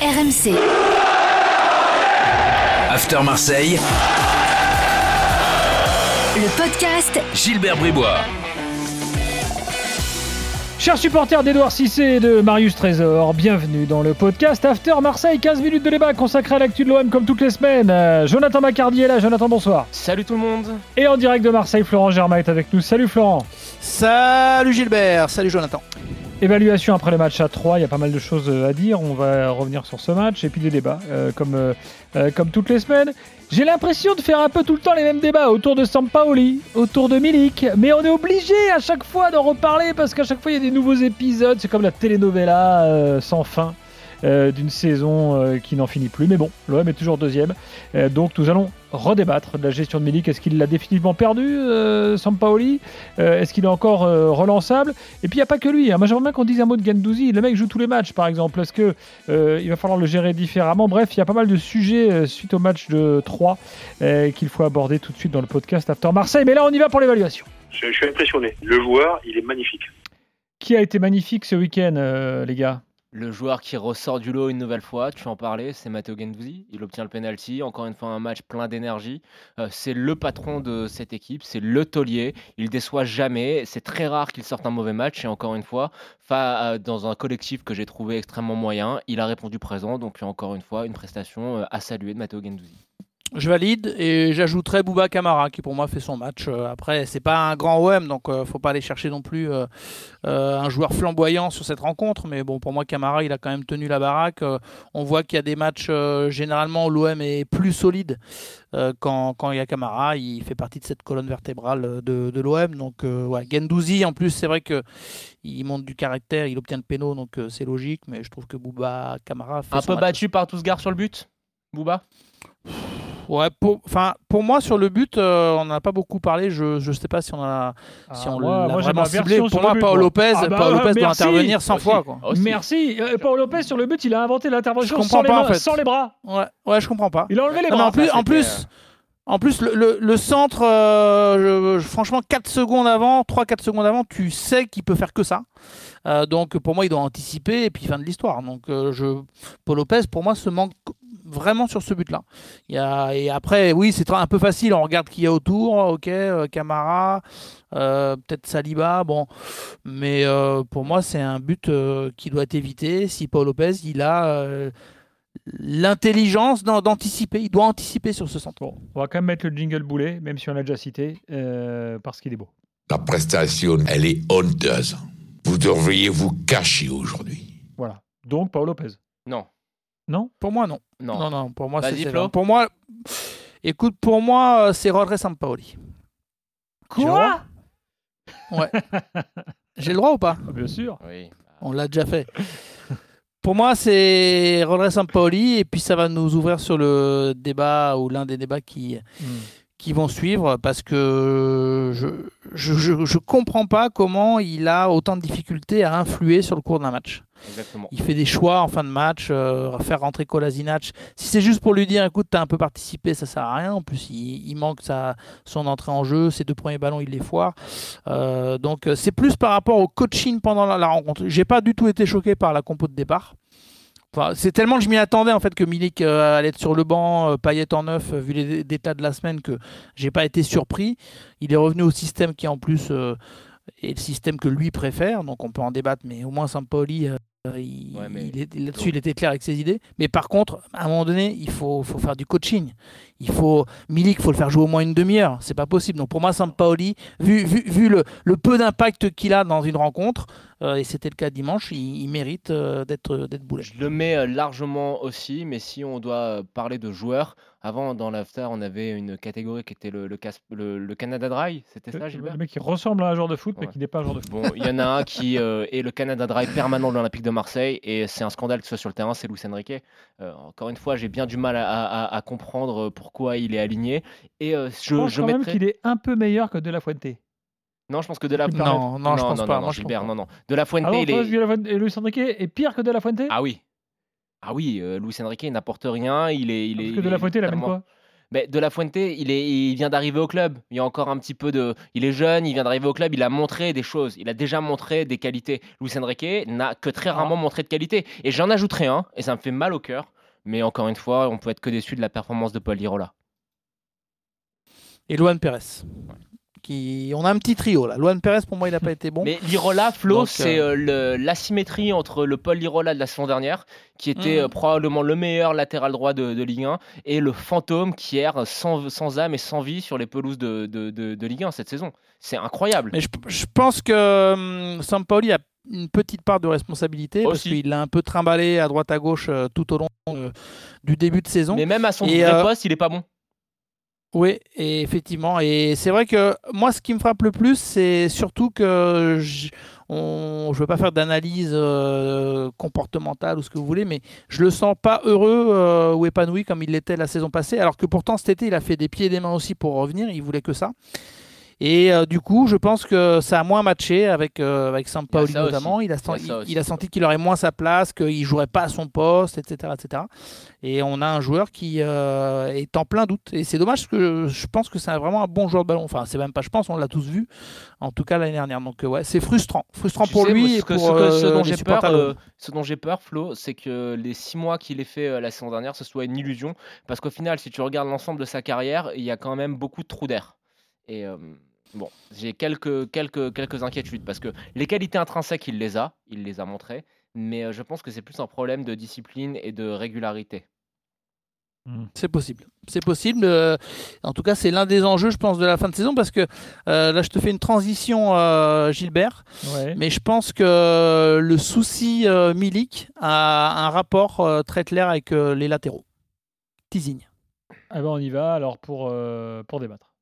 RMC. After Marseille, Le podcast Gilbert Bribois. Chers supporters d'Edouard Cissé et de Marius Trésor, bienvenue dans le podcast After Marseille, 15 minutes de débat consacré à l'actu de l'OM comme toutes les semaines. Euh, Jonathan Macardy est là, Jonathan bonsoir. Salut tout le monde Et en direct de Marseille, Florent Germain est avec nous. Salut Florent. Salut Gilbert, salut Jonathan. Évaluation après le match à 3, il y a pas mal de choses euh, à dire, on va revenir sur ce match et puis des débats euh, comme, euh, comme toutes les semaines. J'ai l'impression de faire un peu tout le temps les mêmes débats autour de Sampaoli, autour de Milik, mais on est obligé à chaque fois d'en reparler parce qu'à chaque fois il y a des nouveaux épisodes, c'est comme la telenovela sans fin d'une saison euh, qui n'en finit plus. Mais bon, l'OM est toujours deuxième, Euh, donc nous allons redébattre de la gestion de Milik. Est-ce qu'il l'a définitivement perdu, euh, Sampaoli? Euh, Est-ce qu'il est encore euh, relançable? Et puis il n'y a pas que lui. hein. Moi j'aimerais bien qu'on dise un mot de Gendouzi. Le mec joue tous les matchs par exemple. Est-ce que euh, il va falloir le gérer différemment? Bref, il y a pas mal de sujets euh, suite au match de 3 euh, qu'il faut aborder tout de suite dans le podcast After Marseille. Mais là on y va pour l'évaluation. Je, je suis impressionné. Le joueur, il est magnifique. Qui a été magnifique ce week-end, euh, les gars? Le joueur qui ressort du lot une nouvelle fois, tu en parlais, c'est Matteo Gendouzi. Il obtient le penalty, encore une fois un match plein d'énergie. Euh, c'est le patron de cette équipe, c'est le taulier. Il déçoit jamais. C'est très rare qu'il sorte un mauvais match. Et encore une fois, euh, dans un collectif que j'ai trouvé extrêmement moyen, il a répondu présent. Donc encore une fois, une prestation euh, à saluer de Matteo Gendouzi. Je valide et j'ajouterai Bouba Camara qui pour moi fait son match. Euh, Après, c'est pas un grand OM donc euh, faut pas aller chercher non plus euh, euh, un joueur flamboyant sur cette rencontre. Mais bon, pour moi, Camara il a quand même tenu la baraque. On voit qu'il y a des matchs généralement où l'OM est plus solide quand, quand il y a Camara. Il fait partie de cette colonne vertébrale de, de l'OM. Donc ouais, Gendouzi en plus c'est vrai que il monte du caractère, il obtient le péno donc c'est logique. Mais je trouve que Bouba Camara fait Un son peu match. battu par Tousgar sur le but, Bouba? Ouais, pour, pour moi, sur le but, euh, on n'en a pas beaucoup parlé. Je ne sais pas si on, a, si on l'a vraiment ciblé. Pour moi, Paul moi. Lopez, Ah bah, Paul Lopez doit intervenir 100 Aussi. fois. Quoi. Merci. Euh, Paul Lopez sur le but, il a inventé l'intervention sans, en fait. sans les bras. Ouais, ouais, je comprends pas. Il a enlevé les Non, bras. en plus, ça, en plus, en plus le, le- le centre, euh, je- franchement, 4 secondes avant, 3-4 secondes avant, tu sais qu'il peut faire que ça. Euh, donc, pour moi, il doit anticiper et puis fin de l'histoire. Donc, euh, je, Paul Lopez, pour moi, se manque vraiment sur ce but-là. Il y a, et après, oui, c'est un peu facile. On regarde qui y a autour. Ok, euh, Camara, euh, peut-être Saliba. Bon, mais euh, pour moi, c'est un but euh, qui doit être évité. Si Paul Lopez, il a euh, l'intelligence d'an- d'anticiper. Il doit anticiper sur ce centre. Bon, on va quand même mettre le jingle boulet, même si on l'a déjà cité, euh, parce qu'il est beau. La prestation, elle est honteuse. Vous devriez vous cacher aujourd'hui. Voilà. Donc, Paul Lopez. Non, Non? Pour moi, non. non. Non, non, pour moi, c'est. Pour moi, écoute, pour moi, euh, c'est Rodré Sampaoli. Quoi? J'ai le droit? Ou pas? Ah, Bien sûr. Oui. On l'a déjà fait. Pour moi, c'est Rodré Sampaoli, et puis ça va nous ouvrir sur le débat ou l'un des débats qui, Hmm. qui vont suivre, parce que je je, je, je comprends pas comment il a autant de difficultés à influer sur le cours d'un match. Il fait des choix en fin de match, euh, faire rentrer Kolasinac. Si c'est juste pour lui dire, écoute, t'as un peu participé, ça sert à rien. En plus, il, manque sa, son entrée en jeu, ses deux premiers ballons, il les foire. Euh, donc, euh, c'est plus par rapport au coaching pendant la, la rencontre. J'ai pas du tout été choqué par la compo de départ. C'est tellement que je m'y attendais en fait que Milik allait être sur le banc, euh, Payet en neuf, vu les détails de la semaine, que j'ai pas été surpris. Il est revenu au système qui en plus est le système que lui préfère, donc on peut en débattre, mais au moins Sampaoli, euh, il, Ouais, mais- il est- là-dessus il était clair avec ses idées. Mais par contre, à un moment donné, il faut, faut faire du coaching. Il faut Milik, il faut le faire jouer au moins une demi-heure. C'est pas possible. Donc pour moi, Sampaoli, vu, vu, vu le, le peu d'impact qu'il a dans une rencontre, euh, et c'était le cas dimanche, il, il mérite euh, d'être d'être boulet. Je le mets euh, largement aussi, mais si on doit euh, parler de joueurs, avant dans l'after, on avait une catégorie qui était le, le, cas- le- le Canada Dry, c'était ça, Gilbert? le mec qui ressemble à un joueur de foot, mais Ouais. qui n'est pas un joueur de foot. Bon, il y en a un qui euh, est le Canada Dry permanent de l'Olympique de Marseille, et c'est un scandale que ce soit sur le terrain, c'est Luis Enrique. Euh, encore une fois, j'ai bien du mal à, à- à comprendre euh, pourquoi il est aligné. Et euh, Je je, pense je quand même mettrais- qu'il est un peu meilleur que De La Fuente. Non, je pense que De La Fuente. Non, non, je pense non, pas. non, Moi, je Gilbert, pense non, non. De La Fuente, bon, il est. De La Fuente et Luis Enrique est pire que De La Fuente? Ah oui. Ah oui, euh, Luis Enrique n'apporte rien. Il est, il est, Parce il que De La est Fuente, il amène quoi? Mais De La Fuente, il, est, il vient d'arriver au club. Il y a encore un petit peu de. Il est jeune, il vient d'arriver au club, il a montré des choses. Il a déjà montré des qualités. Luis Enrique n'a que très rarement montré de qualité. Et j'en ajouterai un, et ça me fait mal au cœur. Mais encore une fois, on peut être que déçu de la performance de Paul Lirola. Et Luan Pérez. Qui... On a un petit trio là. Luan Pérez, pour moi, il n'a pas été bon. Mais Lirola, Flo, c'est euh, le- l'asymétrie entre le Paul Lirola de la saison dernière, qui était Mhm. euh, probablement le meilleur latéral droit de, de Ligue 1, et le fantôme qui erre sans, sans âme et sans vie sur les pelouses de, de, de- de Ligue 1 cette saison. C'est incroyable. Mais je, je pense que hum, Sampaoli a une petite part de responsabilité parce qu'il l'a un peu trimballé à droite à gauche euh, tout au long euh, du début de saison. Mais même à son Et, vrai euh, poste, il est pas bon. Oui, et effectivement. Et c'est vrai que moi, ce qui me frappe le plus, c'est surtout que je ne veux pas faire d'analyse euh, comportementale ou ce que vous voulez, mais je le sens pas heureux euh, ou épanoui comme il l'était la saison passée. Alors que pourtant, cet été, il a fait des pieds et des mains aussi pour revenir. Il voulait que ça. Et euh, du coup, je pense que ça a moins matché avec, euh, avec Sampaoli Il notamment. Il a, Il il- il senti qu'il aurait moins sa place, qu'il jouerait pas à son poste, etc. etc. Et on a un joueur qui euh, est en plein doute. Et c'est dommage parce que je pense que c'est vraiment un bon joueur de ballon. Enfin, c'est même pas je pense, on l'a tous vu, en tout cas l'année dernière. Donc euh, ouais, c'est frustrant. Frustrant Tu pour sais, lui et pour ce que- ce dont j'ai peur, euh, ce dont j'ai peur, Flo, c'est que les six mois qu'il ait fait la saison dernière, ce soit une illusion. Parce qu'au final, si tu regardes l'ensemble de sa carrière, il y a quand même beaucoup de trous d'air. Et euh, bon, j'ai quelques, quelques, quelques inquiétudes. Parce que les qualités intrinsèques, il les a. Il les a montrées. Mais euh, je pense que c'est plus un problème de discipline et de régularité. C'est possible. C'est possible. euh, en tout cas, c'est l'un des enjeux, je pense, de la fin de saison parce que euh, là, je te fais une transition, euh, Gilbert. Ouais. Mais je pense que le souci euh, Milik a un rapport euh, très clair avec euh, les latéraux. Teasing. Ah ben, on y va alors pour, euh, pour débattre.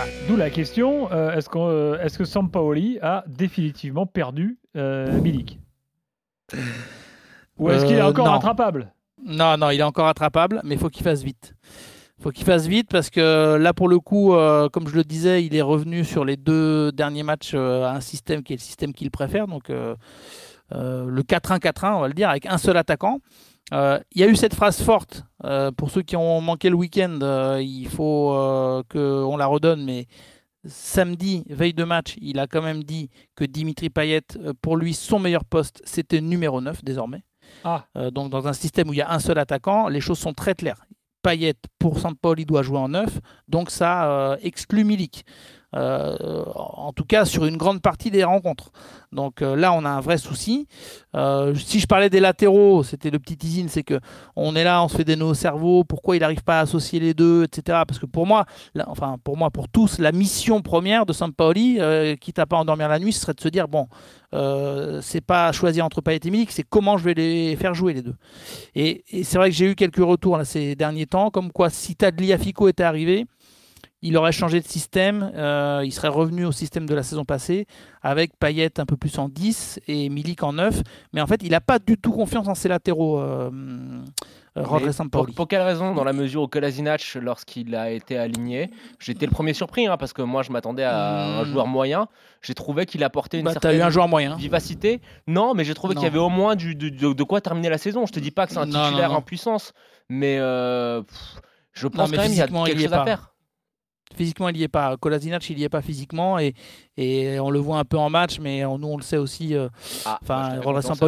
Ah, D'où la question euh, est-ce qu'on, euh, est-ce que Sampaoli a définitivement perdu euh, Milik? Ou est-ce qu'il est encore non. rattrapable? Non, non, il est encore attrapable, mais il faut qu'il fasse vite. Il faut qu'il fasse vite parce que là, pour le coup, euh, comme je le disais, il est revenu sur les deux derniers matchs euh, à un système qui est le système qu'il préfère, donc euh, le 4-1-4-1, on va le dire, avec un seul attaquant. Euh, Il y a eu cette phrase forte, euh, pour ceux qui ont manqué le week-end, euh, il faut qu'on la redonne, mais samedi, veille de match, il a quand même dit que Dimitri Payet, pour lui, son meilleur poste, c'était numéro 9 désormais. Ah. Donc dans un système où il y a un seul attaquant, les choses sont très claires. Payet pour Saint-Paul, il doit jouer en 9, donc ça exclut Milik. Euh, en tout cas sur une grande partie des rencontres. Donc euh, là, on a un vrai souci. Euh, si je parlais des latéraux, c'était le petit teasing, c'est que on est là, on se fait des nœuds au cerveau. Pourquoi il n'arrive pas à associer les deux, etc. Parce que pour moi, enfin pour moi, pour tous, la mission première de Sampaoli, quitte à pas endormir la nuit, ce serait de se dire bon, euh, c'est pas choisir entre Payet et Milik, c'est comment je vais les faire jouer les deux. Et, c'est vrai que j'ai eu quelques retours ces derniers temps, comme quoi si Tadliafico était arrivé, il aurait changé de système, euh, il serait revenu au système de la saison passée, avec Payet un peu plus en 10 et Milik en 9. Mais en fait, il n'a pas du tout confiance en ses latéraux, euh, euh, pour, pour quelle raison Dans la mesure où Kolasinac, lorsqu'il a été aligné, j'étais le premier surpris, hein, parce que moi je m'attendais à un Hmm. joueur moyen. J'ai trouvé qu'il apportait une Bah, certaine eu un joueur moyen. vivacité. Non, mais j'ai trouvé qu'il y avait au moins du, du- de, de quoi terminer la saison. Je te dis pas que c'est un Non, non, titulaire non. en puissance, mais euh, pff, je pense quand même qu'il y a quelque chose à faire. Physiquement, il n'y est pas. Kolasinac, il n'y est pas physiquement. Et, et on le voit un peu en match, mais on- nous, on le sait aussi. euh, Ah, Enfin,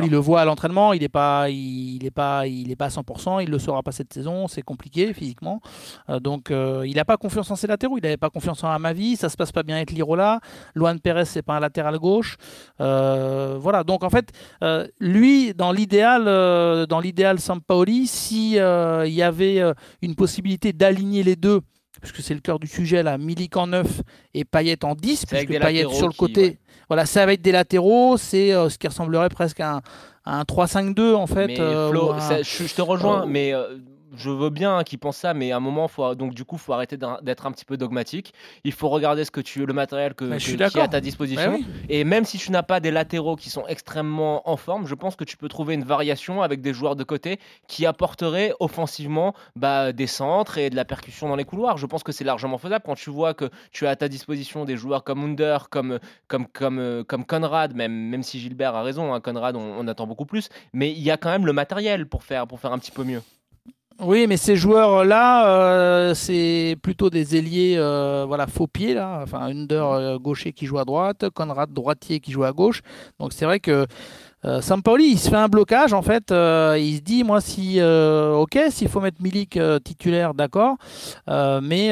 alors. le voit à l'entraînement, il n'est pas, il, il est pas, il est pas à 100%, il le sera pas cette saison, c'est compliqué physiquement. Euh, donc, euh, il n'a pas confiance en ses latéraux, il n'avait pas confiance en Amavi, ça se passe pas bien avec Lirola. Luan Pérez, c'est pas un latéral gauche. Euh, voilà. Donc en fait, euh, lui, dans l'idéal, euh, dans l'idéal Sampaoli, si euh, il y avait euh, une possibilité d'aligner les deux. Puisque c'est le cœur du sujet là, Milik en 9 et Payet en 10, C'est avec puisque des Payet sur le qui- côté, ouais. voilà, c'est avec des latéraux, c'est euh, ce qui ressemblerait presque à un, à un 3-5-2 en fait. Mais euh, Flo, un- ça- je, je te rejoins, euh, mais euh, je veux bien qu'ils pensent ça, mais à un moment, faut, donc du coup, faut arrêter d'être un petit peu dogmatique. Il faut regarder ce que tu, le matériel que, qui est à ta Ouais, disposition. oui. Et même si tu n'as pas des latéraux qui sont extrêmement en forme, je pense que tu peux trouver une variation avec des joueurs de côté qui apporteraient offensivement bah, des centres et de la percussion dans les couloirs. Je pense que c'est largement faisable quand tu vois que tu as à ta disposition des joueurs comme Under, comme, comme, comme, euh, comme Conrad, même, même si Gilbert a raison, hein, Conrad, on, on attend beaucoup plus. Mais il y a quand même le matériel pour faire, pour faire un petit peu mieux. Oui, mais ces joueurs-là, euh, c'est plutôt des ailiers, euh, voilà, faux pieds là, enfin Under euh, gaucher qui joue à droite, Conrad droitier qui joue à gauche. Donc c'est vrai que euh, Sampaoli, il se fait un blocage en fait. euh, il se dit, moi, si, euh, ok, s'il faut mettre Milik titulaire, d'accord, mais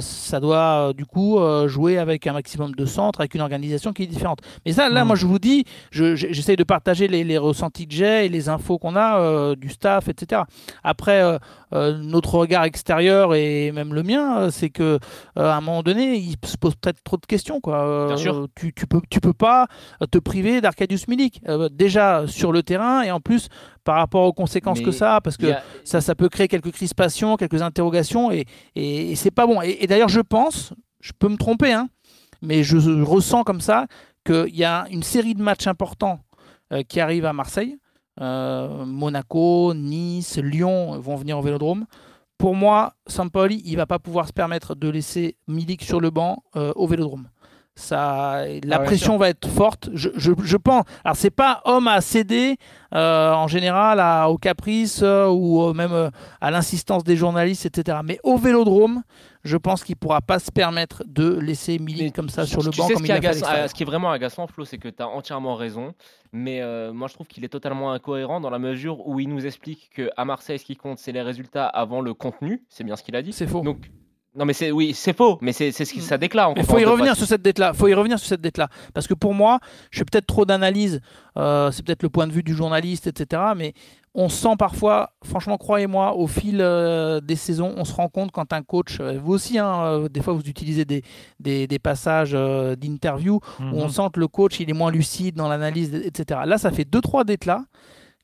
ça doit du coup jouer avec un maximum de centres, avec une organisation qui est différente. Mais ça, là, Mm. moi, je vous dis, je- je- j'essaye de partager les, les ressentis que j'ai et les infos qu'on a du staff, etc. Après, euh, notre regard extérieur et même le mien, euh, c'est que euh, à un moment donné, il se pose peut-être trop de questions. Quoi. Bien sûr. Tu, tu peux, tu peux pas te priver d'Arcadius Milik. Déjà sur le terrain et en plus par rapport aux conséquences Mais que ça parce que a- ça, ça peut créer quelques crispations, quelques interrogations et, et, et c'est pas bon. Et, et d'ailleurs, je pense, je peux me tromper, hein, mais je ressens comme ça qu'il y a une série de matchs importants euh, qui arrivent à Marseille. Euh, Monaco, Nice, Lyon vont venir au Vélodrome. Pour moi, Sampaoli, il va pas pouvoir se permettre de laisser Milik sur le banc euh, au Vélodrome. Ça, la Ah ouais, pression va être forte, je, je, je pense. Alors c'est pas homme à céder euh, en général à, au caprice euh, ou euh, même euh, à l'insistance des journalistes, etc. Mais au Vélodrome, je pense qu'il pourra pas se permettre de laisser Milik comme ça tu- sur le tu banc sais comme ce il qui, à euh, ce qui est vraiment agaçant, Flo, c'est que tu as entièrement raison. Mais euh, moi, je trouve qu'il est totalement incohérent dans la mesure où il nous explique qu'à Marseille, ce qui compte, c'est les résultats avant le contenu. C'est bien ce qu'il a dit. C'est faux. Donc, non, mais c'est oui, c'est faux, mais c'est c'est ce qui ça déclare. en Il faut y revenir sur cette dette-là. faut y revenir sur cette dette-là. Parce que pour moi, je fais peut-être trop d'analyse. euh, c'est peut-être le point de vue du journaliste, etc. Mais on sent parfois, franchement, croyez-moi, au fil euh, des saisons, on se rend compte quand un coach, euh, vous aussi, hein, euh, des fois vous utilisez des, des, des passages euh, d'interview où on Mhm. sent que le coach il est moins lucide dans l'analyse, etc. Là, ça fait 2-3 dettes là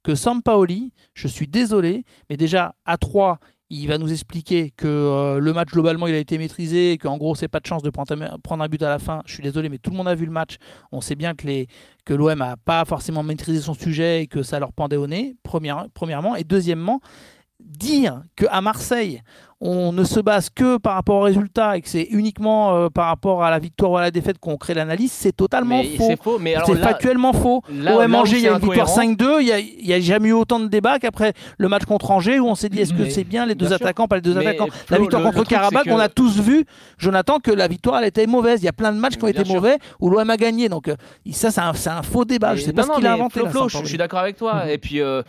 que Sampaoli, je suis désolé, mais déjà à 3, il va nous expliquer que euh, le match globalement il a été maîtrisé qu'en gros c'est pas de chance de prendre un, but à la fin. Je suis désolé, mais tout le monde a vu le match. On sait bien que l'OM a pas forcément maîtrisé son sujet et que ça leur pendait au nez. Première, premièrement et deuxièmement, dire que à Marseille on ne se base que par rapport au résultat et que c'est uniquement euh, par rapport à la victoire ou à la défaite qu'on crée l'analyse, c'est totalement Mais faux. c'est faux. Mais alors C'est là, factuellement faux. là- OM Angers, il y a une victoire incohérent- 5-2. Il n'y a, jamais eu autant de débats qu'après le match contre Angers où on s'est dit est-ce que c'est bien les deux bien sûr. attaquants, pas les deux Mais attaquants? Flo, La victoire le- contre le truc, Karabakh, que- on a tous vu, Jonathan, que la victoire elle était mauvaise. Il y a plein de matchs qui ont Bien été sûr. mauvais où l'OM a gagné. Donc euh, ça, c'est un, faux débat. Je Mais sais pas non, ce qu'il a inventé. Flo, je, je suis d'accord avec toi. Mhm. Et puis, euh,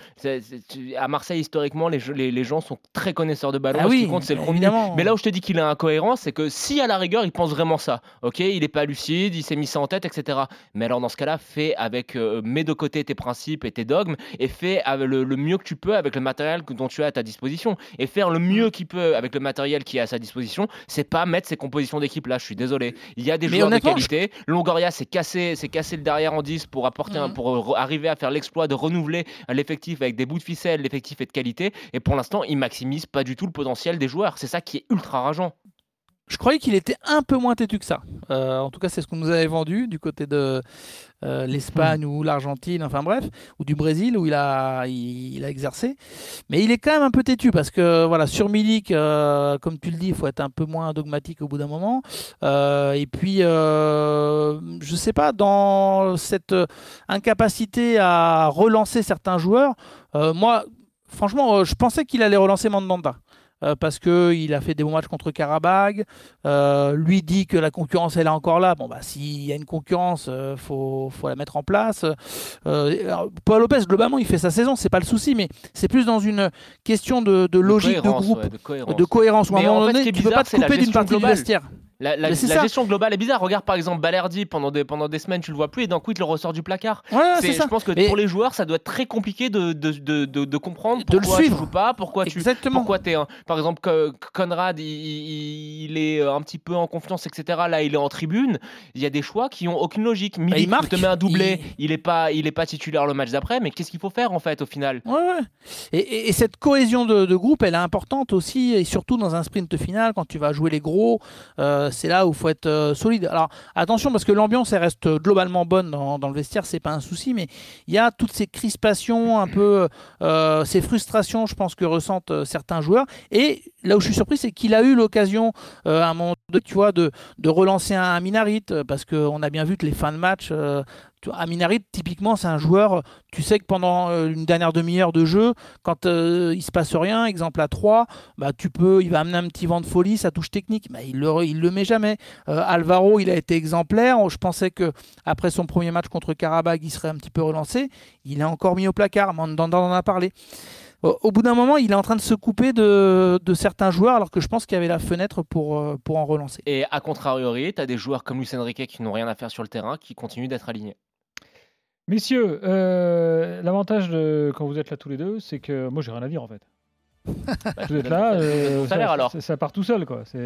à Marseille, historiquement, les, gens sont très connaisseurs de ballon. Compte, c'est le évidemment. Mais là où je te dis qu'il est incohérent, c'est que si à la rigueur, il pense vraiment ça, ok, il est pas lucide, il s'est mis ça en tête, etc. Mais alors dans ce cas-là, fais avec, euh, mets de côté tes principes et tes dogmes et fais avec le, le mieux que tu peux avec le matériel que- dont tu as à ta disposition. Et faire le mieux qu'il peut avec le matériel qui est à sa disposition, c'est pas mettre ses compositions d'équipe là. Je suis désolé. Il y a des Mais joueurs de qualité. Longoria s'est cassé, s'est cassé le derrière en 10 pour apporter un- Mhm. pour arriver à faire l'exploit de renouveler l'effectif avec des bouts de ficelle. L'effectif est de qualité. Et pour l'instant, il maximise pas du tout le potentiel des C'est ça qui est ultra rageant. Je croyais qu'il était un peu moins têtu que ça. Euh, en tout cas, c'est ce qu'on nous avait vendu du côté de euh, l'Espagne ou l'Argentine, enfin bref, ou du Brésil où il a, exercé. Mais il est quand même un peu têtu parce que voilà, sur Milik, euh, comme tu le dis, il faut être un peu moins dogmatique au bout d'un moment. Et puis, je sais pas, dans cette incapacité à relancer certains joueurs, moi, franchement, je pensais qu'il allait relancer Mandanda. Euh, parce qu'il a fait des bons matchs contre Karabag. Euh, lui dit que la concurrence elle est encore là. Bon bah s'il y a une concurrence, euh, faut, faut la mettre en place. Alors, Paul Lopez globalement il fait sa saison, c'est pas le souci, mais c'est plus dans une question de, de logique de, cohérence, groupe, ouais, de cohérence. de cohérence. Où à un en moment fait, donné, tu peux bizarre, pas te couper d'une partie du globale. vestiaire. La, la- gestion globale est bizarre. Regarde par exemple Balerdi pendant des, pendant des semaines, tu le vois plus et d'un coup il te le ressort du placard. Ouais, C'est- c'est ça. je pense que pour les joueurs, ça doit être très compliqué de, de, de, de- de comprendre De le pourquoi suivre. tu joues pas, pourquoi tu, Exactement. pourquoi un- par exemple que Conrad il, il- il est un petit peu en confiance etc là il est en tribune il y a des choix qui ont aucune logique Milik Bah, il marque. te met un doublé Il- il... est pas il est pas titulaire le match d'après mais qu'est-ce qu'il faut faire en fait au final? Ouais, ouais. Et, et- et cette cohésion de, de groupe, elle est importante aussi, et surtout dans un sprint final, quand tu vas jouer les gros, euh, c'est là où il faut être euh, solide. Alors attention, parce que l'ambiance, reste globalement bonne dans, le vestiaire, c'est pas un souci, mais il y a toutes ces crispations, un peu euh, ces frustrations, je pense, que ressentent euh, certains joueurs. Et là où je suis surpris, c'est qu'il a eu l'occasion, euh, à un moment donné, tu vois, de, de relancer un, Minarit, euh, parce qu'on a bien vu que les fins de match. Aminarit, typiquement, c'est un joueur, tu sais que pendant euh, une dernière demi-heure de jeu, quand euh, il se passe rien, exemple à 3, bah, tu peux, il va amener un petit vent de folie, sa touche technique, bah, il le, il le met jamais. Euh, Alvaro, il a été exemplaire. Je pensais que après son premier match contre Karabakh, il serait un petit peu relancé. Il est encore mis au placard. Mandanda en a parlé. Au bout d'un moment, il est en train de se couper de, de certains joueurs, alors que je pense qu'il y avait la fenêtre pour, euh, pour en relancer. Et à contrariori, tu as des joueurs comme Luis Enrique qui n'ont rien à faire sur le terrain, qui continuent d'être alignés. Messieurs, euh, l'avantage de quand vous êtes là tous les deux, c'est que moi j'ai rien à dire en fait. Vous êtes là, euh, Ça alors. part tout seul quoi. C'est.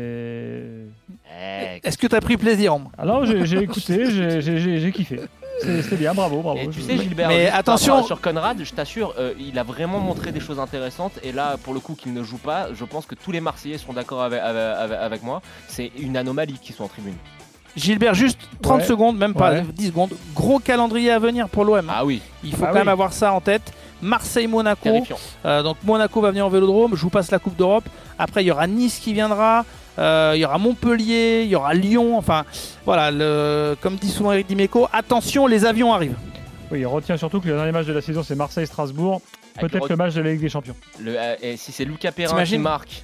Eh, Est-ce que tu as pris plaisir moi Alors j'ai j'ai écouté, j'ai- j'ai j'ai- j'ai kiffé. C'est c'est bien, bravo, bravo. Et tu Je- sais, Gilbert, Mais juste par attention- rapport à- sur Conrad, je t'assure, euh, il a vraiment montré des choses intéressantes. Et là, pour le coup, qu'il ne joue pas, je pense que tous les Marseillais sont d'accord avec, avec- avec- avec moi. C'est une anomalie qu'ils sont en tribune. Gilbert, juste 30 Ouais. secondes, même pas Ouais. 10 secondes. Gros calendrier à venir pour l'OM. Ah oui, Il faut Ah quand oui. même avoir ça en tête. Marseille-Monaco. Euh, donc Monaco va venir au Vélodrome. Je vous passe la Coupe d'Europe. Après, il y aura Nice qui viendra. Euh, il y aura Montpellier. Il y aura Lyon. Enfin, voilà. Le, comme dit souvent Eric Dimeco, attention, les avions arrivent. Oui, il retient surtout que le dernier match de la saison c'est Marseille-Strasbourg. Avec Peut-être le le match de la Ligue des Champions. Le- euh, et si c'est Lucas Perrin qui marque,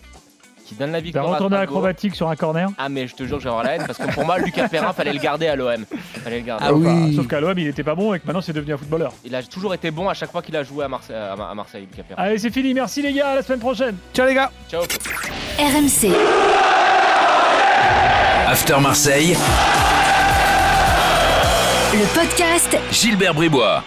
qui donne la T'as victoire à retourné Strasbourg, acrobatique sur un corner. Ah mais je te jure que je vais avoir la haine parce que pour moi Lucas Perrin fallait le garder à l'OM. Fallait le garder. Ah oui. Enfin, Sauf qu'à l'OM il était pas bon et que maintenant c'est devenu un footballeur. Il a toujours été bon à chaque fois qu'il a joué à Marseille, à à Marseille Lucas Perrin. Allez, c'est fini. Merci les gars. À la semaine prochaine. Ciao les gars. Ciao. RMC, After Marseille, le podcast Gilbert Bribois.